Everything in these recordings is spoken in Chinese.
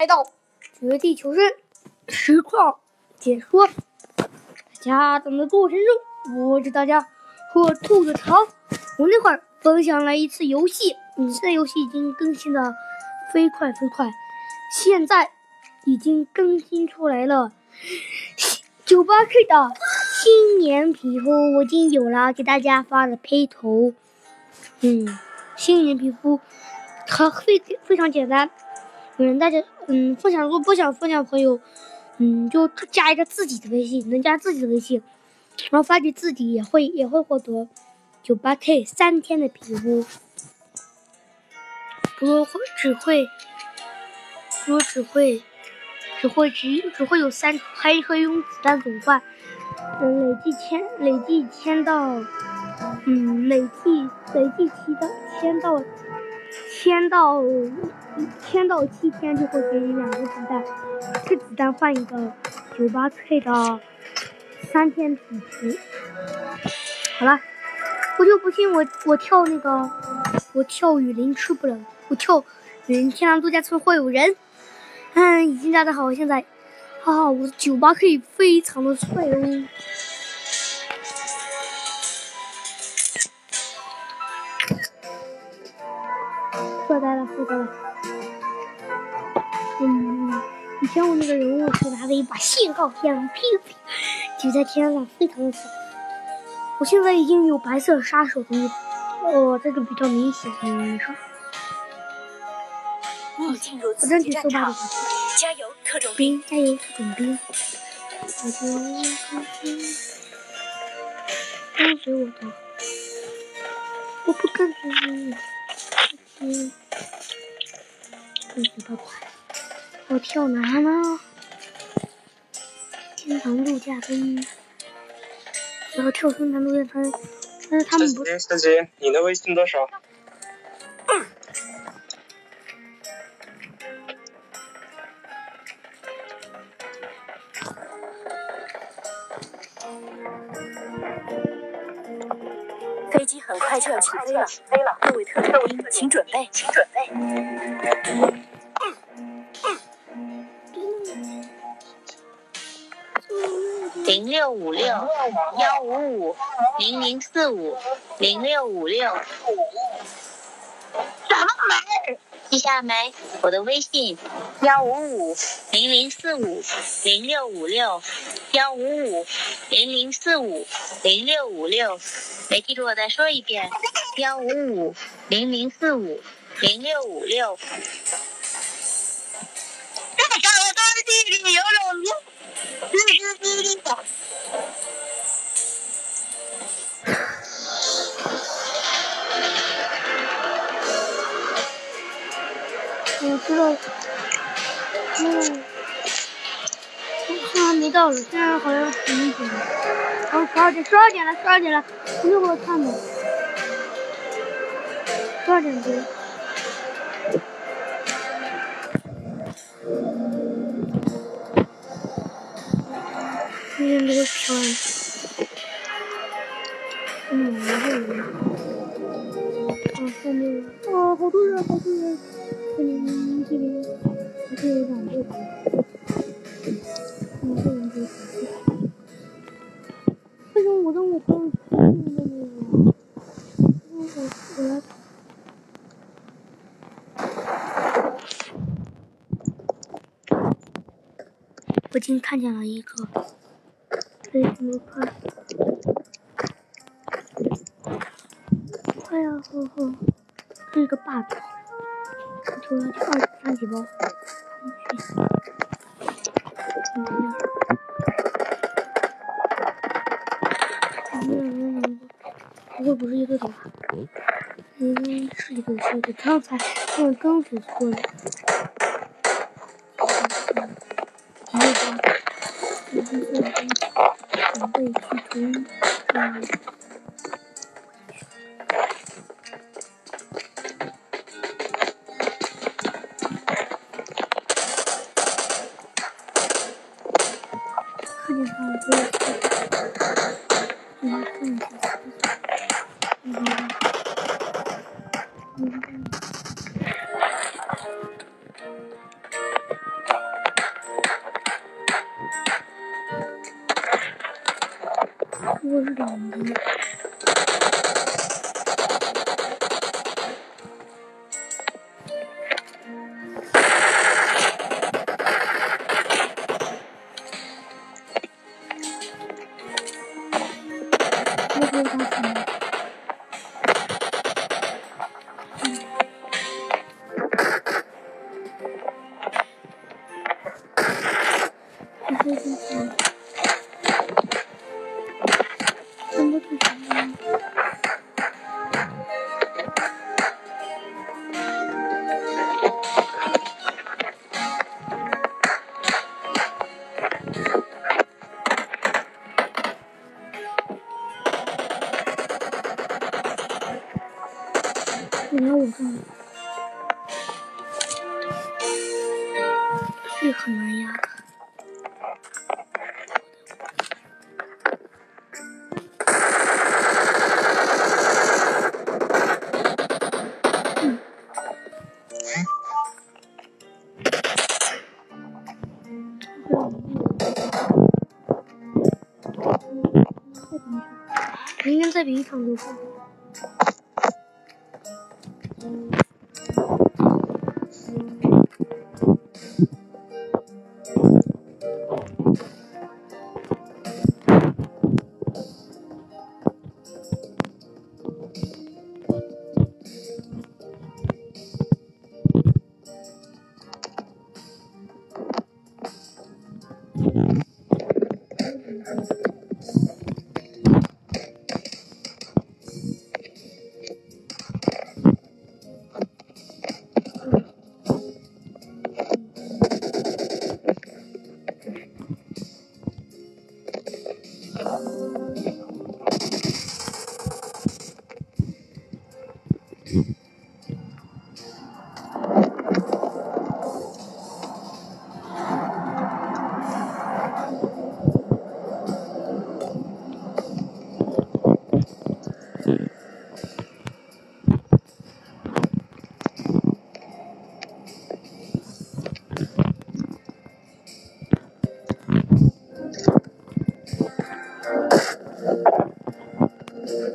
来到绝地求生实况解说，大家等的过程中，我给大家和兔子巢。我那会儿分享了一次游戏，嗯，现在游戏已经更新的飞快飞快，现在已经更新出来了。九八 K 的新年皮肤我已经有了，给大家发了配图。嗯，新年皮肤它非非常简单。有人，大家嗯，分享如果不想分享朋友，嗯，就加一个自己的微信，能加自己的微信，然后发给自己也会也会获得。九八 K 三天的皮肤，不会只会，不只会，只会只只会有三，还可以用子弹总换。嗯，累计签，累计签到，嗯，累计累计七到签到，签到签到七天就会给你两个子弹，这子弹换一个九八 K 的三天皮。好了。我就不信我我跳那个，我跳雨林吃不了，我跳雨林天堂度假村会有人。嗯，已经加的好，现在，哈哈，我的酒吧可以非常的帅哦。帅呆了，帅呆了。嗯，以前我那个人物是拿着一把信号枪，噼噼，就在天上，非常的帅。我现在已经有白色杀手的衣服，哦，这个比较明显。你说，你进入刺激战场，加油，特种兵！加油，特种兵！我就跟随我的，我不跟随你，嗯，我跳哪呢？天堂度假村。然后跳天堂度假村，但是他们不。小姐，你的微信多少？快就要起飞了，各位特种兵，请准备，请准备。零六五六幺五五零零四五零六五六，什么没？记下没？我的微信幺五五零零四五零六五六幺五五零零四五零六五六，没记住我再说一遍幺五五零零四五零六五六。这个我的弟弟有种。我知道，嗯，现在没到呢，现在好像十一点，哦，十二点，十二点了，十二点了，那会儿看的，十二点多。这个船，嗯，没有人。啊，后面，啊，好多人，好多人。这里，这里，这里有两个人。两个人在为什么我跟我朋友同名的那个？我我来。我竟看见了一个。这怎么快？快呀，呵呵，这个 bug，出了二三级包，怎么样？怎么样？不会不是一个吧？嗯，是一个，是一个，刚才刚刚才错了。可以去图，嗯。看见他了，就嗯，看一下，这是什么？怎么不行呢？你来我这里，这比一场就是。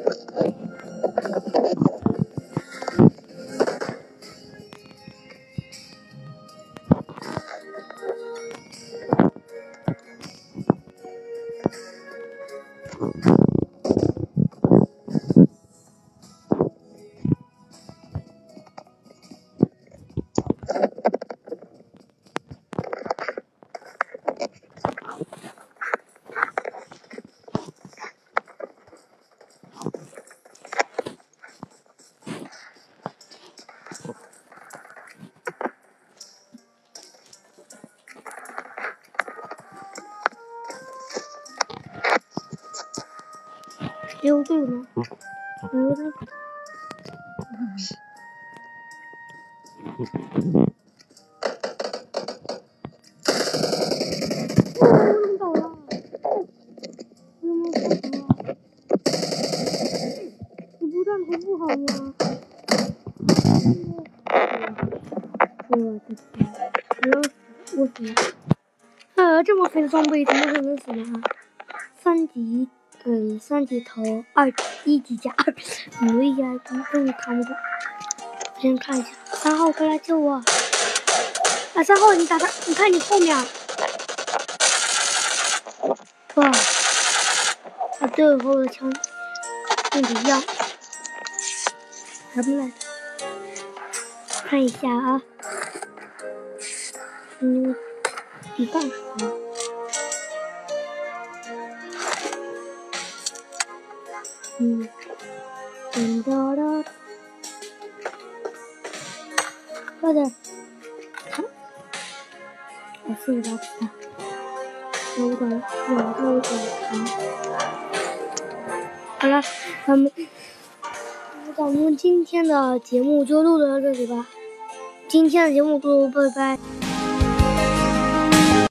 頑張ってください。溜队吗？溜队。哦，弄倒了！怎么不好？你不断头不好吗？我的天！我要死！我死了！呃，这么肥的装备怎么三级头，二一级甲，努力呀，终于扛不住。先看一下，三号快来救我！啊，三号你打他，你看你后面。哇，他最后的枪不一样，什么来？看一下啊，嗯，一半什么我四五八子弹，那我等两个我等好了，咱们咱们今天的节目就录到这里吧。今天的节目就拜拜。